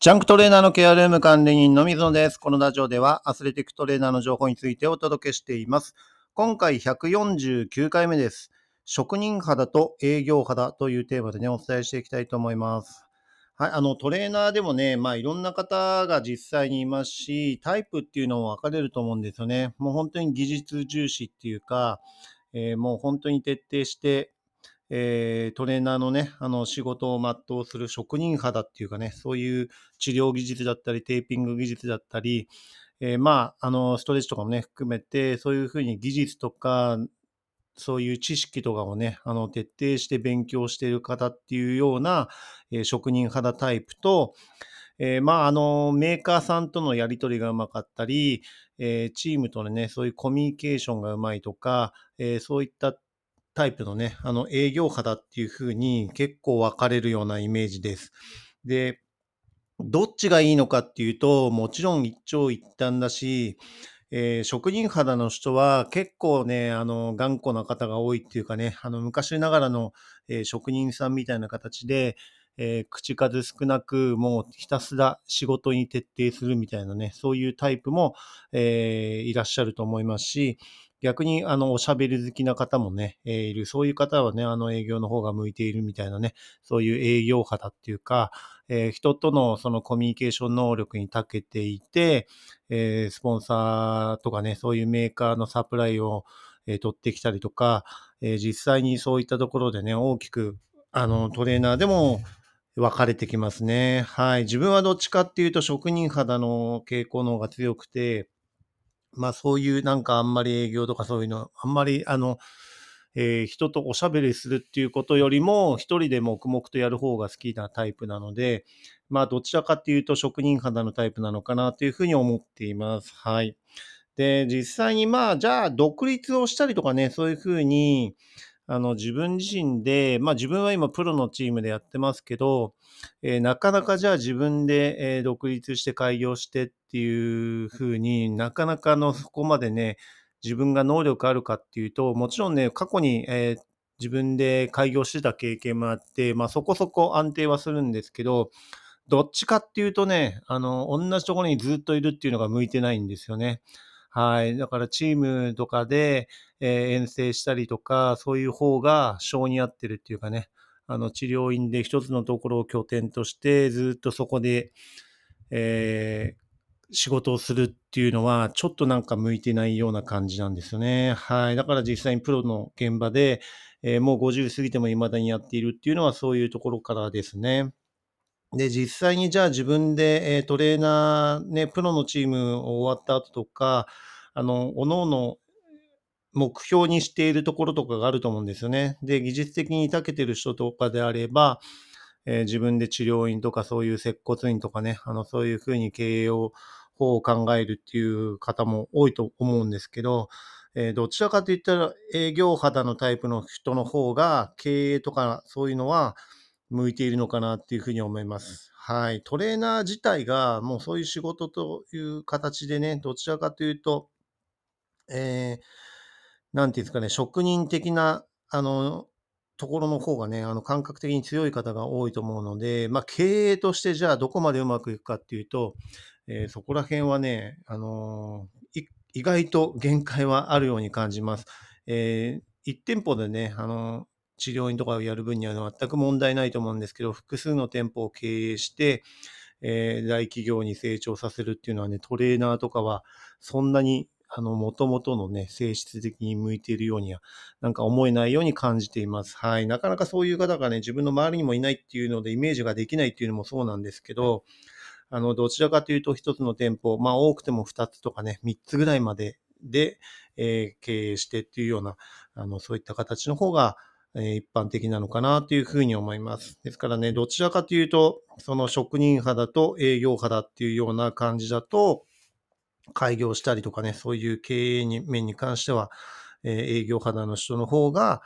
ジャンクトレーナーのケアルーム管理人の水野です。このラジオではアスレティックトレーナーの情報についてお届けしています。今回149回目です。職人肌と営業肌というテーマでね、お伝えしていきたいと思います。はい、あのトレーナーでもね、まあいろんな方が実際にいますし、タイプっていうのも分かれると思うんですよね。もう本当に技術重視っていうか、えーもう本当に徹底して、えートレーナーのね、あの仕事を全うする職人肌っていうかね、そういう治療技術だったり、テーピング技術だったり、えーまあ、あの、ストレッチとかもね、含めて、そういうふうに技術とか、そういう知識とかをね、あの、徹底して勉強している方っていうような、えー職人肌タイプと、えーまあ、あの、メーカーさんとのやり取りがうまかったり、えーチームとのね、そういうコミュニケーションがうまいとか、えーそういったタイプのね、あの営業肌っていう風に結構分かれるようなイメージです。で、どっちがいいのかっていうと、もちろん一長一短だし、えー職人肌の人は結構ね、あの、頑固な方が多いっていうかね、あの、昔ながらの、えー職人さんみたいな形で、えー口数少なく、もうひたすら仕事に徹底するみたいなね、そういうタイプも、えーいらっしゃると思いますし、逆に、あの、おしゃべり好きな方もね、えーいる。そういう方はね、あの、営業の方が向いているみたいなね、そういう営業肌っていうか、えー人とのそのコミュニケーション能力に長けていて、えースポンサーとかね、そういうメーカーのサプライを、えー取ってきたりとか、えー実際にそういったところでね、大きく、あの、トレーナーでも分かれてきますね。はい。自分はどっちかっていうと、職人肌の傾向の方が強くて、まあそういうなんかあんまり営業とかそういうの、あんまりあの、えー人とおしゃべりするっていうことよりも、一人で黙々とやる方が好きなタイプなので、まあどちらかっていうと職人肌のタイプなのかなというふうに思っています。はい。で、実際にまあじゃあ独立をしたりとかね、そういうふうに、あの自分自身で、まあ自分は今プロのチームでやってますけど、えーなかなかじゃあ自分で、え独立して開業してっていうふうになかなかのそこまでね、自分が能力あるかっていうと、もちろんね、過去に、えー自分で開業してた経験もあって、まあそこそこ安定はするんですけど、どっちかっていうとね、あの、同じところにずっといるっていうのが向いてないんですよね。はい。だからチームとかで、えー遠征したりとか、そういう方が性に合ってるっていうかね、あの治療院で一つのところを拠点として、ずっとそこで、えー仕事をするっていうのは、ちょっとなんか向いてないような感じなんですよね。はい。だから実際にプロの現場で、えーもう50過ぎても未だにやっているっていうのはそういうところからですね。で、実際にじゃあ自分で、えートレーナー、ね、プロのチームを終わった後とか、あの、各々目標にしているところとかがあると思うんですよね。で、技術的に長けてる人とかであれば、えー自分で治療院とかそういう接骨院とかね、あの、そういうふうに経営を、方を考えるっていう方も多いと思うんですけど、えーどちらかといったら営業肌のタイプの人の方が経営とかそういうのは向いているのかなっていうふうに思います。はい。トレーナー自体がもうそういう仕事という形でね、どちらかというと、えーなんていうんですかね、職人的な、あの、ところの方がね、あの、感覚的に強い方が多いと思うので、まあ、経営としてじゃあどこまでうまくいくかっていうと、えーそこら辺はね、あのー意外と限界はあるように感じます。えー、1店舗でね、あの治療院とかをやる分には全く問題ないと思うんですけど、複数の店舗を経営して、えー大企業に成長させるっていうのはね、トレーナーとかはそんなに、あの、元々のね、性質的に向いているようには、なんか思えないように感じています。はい。なかなかそういう方がね、自分の周りにもいないっていうので、イメージができないっていうのもそうなんですけど、あの、どちらかというと一つの店舗、まあ多くても二つとかね、三つぐらいまでで、えー経営してっていうような、あの、そういった形の方が、え一般的なのかなというふうに思います。ですからね、どちらかというと、その職人肌と営業肌っていうような感じだと、開業したりとかね、そういう経営に面に関しては、え営業肌の人の方が、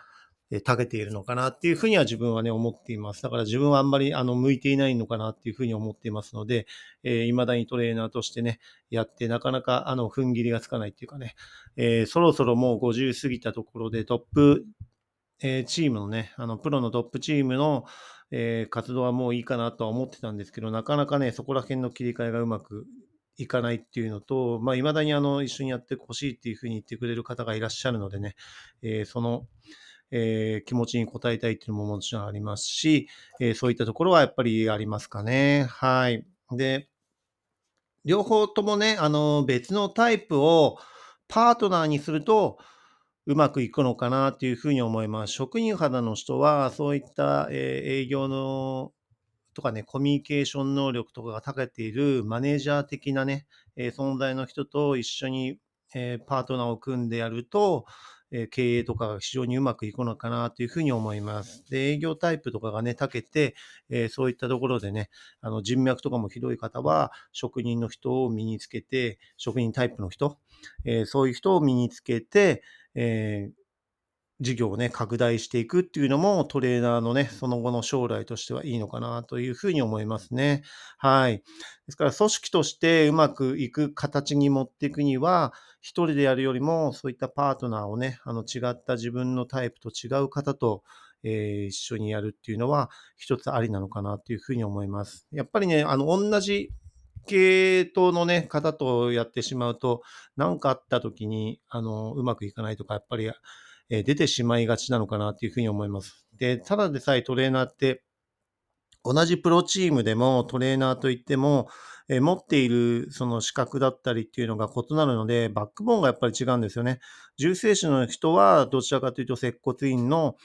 長けているのかなっていうふうには自分はね、思っています。だから自分はあんまり、あの、向いていないのかなっていうふうに思っていますので、えー未だにトレーナーとしてね、やって、なかなか、あの、踏ん切りがつかないっていうかね、えーそろそろもう50過ぎたところでトップ、えーチームのね、あの、プロのトップチームの、えー活動はもういいかなとは思ってたんですけど、なかなかね、そこら辺の切り替えがうまくいかないっていうのと、まあ、未だにあの、一緒にやってほしいっていうふうに言ってくれる方がいらっしゃるのでね、えーその、えー気持ちに応えたいっていうのももちろんありますし、えーそういったところはやっぱりありますかね。はい。で、両方ともね、あの、別のタイプをパートナーにすると、うまくいくのかなっていうふうに思います。職人肌の人は、そういった、え営業のとかね、コミュニケーション能力とかが長けているマネージャー的なね、え存在の人と一緒に、えパートナーを組んでやると、経営とかが非常にうまくいくのかなというふうに思います。で、営業タイプとかがね、長けて、えーそういったところでね、あの人脈とかもひどい方は、職人の人を身につけて、職人タイプの人、えーそういう人を身につけて、えー事業をね、拡大していくっていうのもトレーナーのね、その後の将来としてはいいのかなというふうに思いますね。はい。ですから、組織としてうまくいく形に持っていくには、一人でやるよりも、そういったパートナーをね、あの違った自分のタイプと違う方と、えー一緒にやるっていうのは、一つありなのかなというふうに思います。やっぱりね、あの、同じ系統のね、方とやってしまうと、何かあった時に、あの、うまくいかないとか、やっぱり、え出てしまいがちなのかなというふうに思います。で、ただでさえトレーナーって、同じプロチームでもトレーナーといっても、え持っているその資格だったりっていうのが異なるので、バックボーンがやっぱり違うんですよね。重生師の人はどちらかというと接骨院の、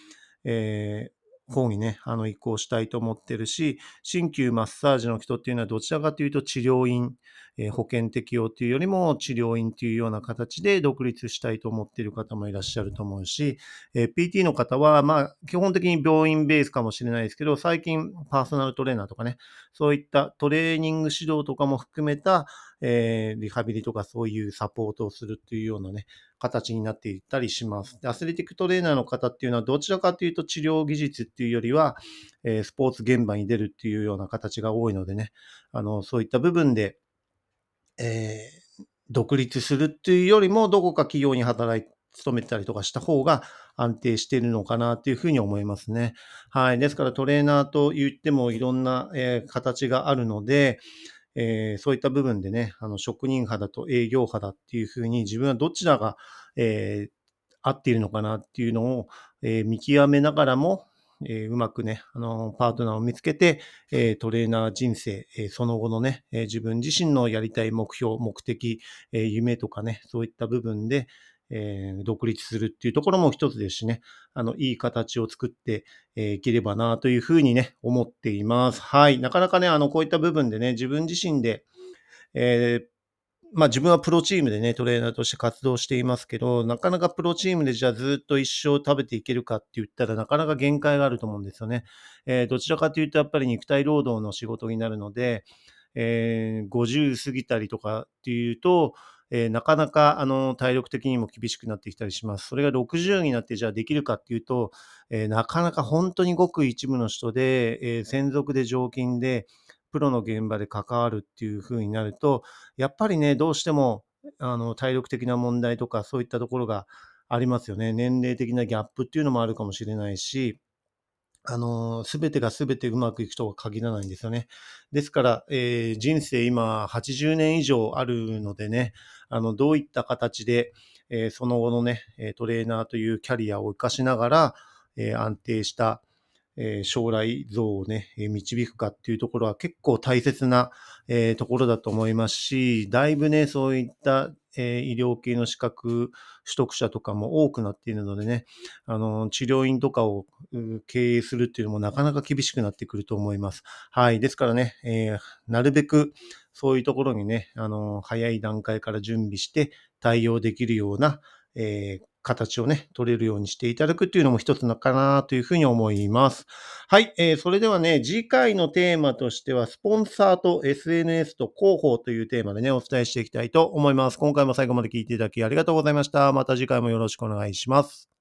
えー方にね、あの移行したいと思ってるし、鍼灸マッサージの人っていうのはどちらかというと治療院、え保険適用というよりも治療院というような形で独立したいと思っている方もいらっしゃると思うし、え PT の方は、まあ、基本的に病院ベースかもしれないですけど、最近パーソナルトレーナーとかね、そういったトレーニング指導とかも含めた、えーリハビリとかそういうサポートをするっていうようなね、形になっていったりします。アスレティックトレーナーの方っていうのはどちらかというと治療技術っていうよりは、えースポーツ現場に出るっていうような形が多いのでね、あの、そういった部分で、えー独立するっていうよりも、どこか企業に働い勤めてたりとかした方が安定しているのかなっていうふうに思いますね。はい。ですからトレーナーと言ってもいろんな、えー形があるので、えーそういった部分でね、あの職人派だと営業派だっていうふうに自分はどちらが、えー合っているのかなっていうのを、え見極めながらも、えーうまくね、あのパートナーを見つけて、えートレーナー人生、えーその後のね、え自分自身のやりたい目標、目的、え夢とかね、そういった部分で、え独立するっていうところも一つですしね、あの、いい形を作って、えいければなというふうにね、思っています。はい。なかなかね、あの、こういった部分でね、自分自身で、えーまあ自分はプロチームでね、トレーナーとして活動していますけど、なかなかプロチームでじゃあずっと一生食べていけるかって言ったらなかなか限界があると思うんですよね。えーどちらかというとやっぱり肉体労働の仕事になるので、えー50過ぎたりとかっていうと、えーなかなかあの体力的にも厳しくなってきたりします。それが60になってじゃあできるかっていうと、えーなかなか本当にごく一部の人で、えー専属で常勤で、プロの現場で関わるっていう風になると、やっぱりね、どうしてもあの体力的な問題とかそういったところがありますよね。年齢的なギャップっていうのもあるかもしれないし、あの、すべてがすべてうまくいくとは限らないんですよね。ですから、えー人生今80年以上あるのでね、あの、どういった形で、えーその後のね、トレーナーというキャリアを活かしながら、えー安定した、え将来像をね、導くかっていうところは結構大切な、えところだと思いますし、だいぶね、そういった、え医療系の資格取得者とかも多くなっているのでね、あの、治療院とかを経営するっていうのもなかなか厳しくなってくると思います。はい。ですからね、えーなるべくそういうところにね、あの、早い段階から準備して対応できるような、えー形をね、取れるようにしていただくっていうのも一つのかなというふうに思います。はい。えーそれではね、次回のテーマとしては、スポンサーと SNS と広報というテーマでね、お伝えしていきたいと思います。今回も最後まで聞いていただきありがとうございました。また次回もよろしくお願いします。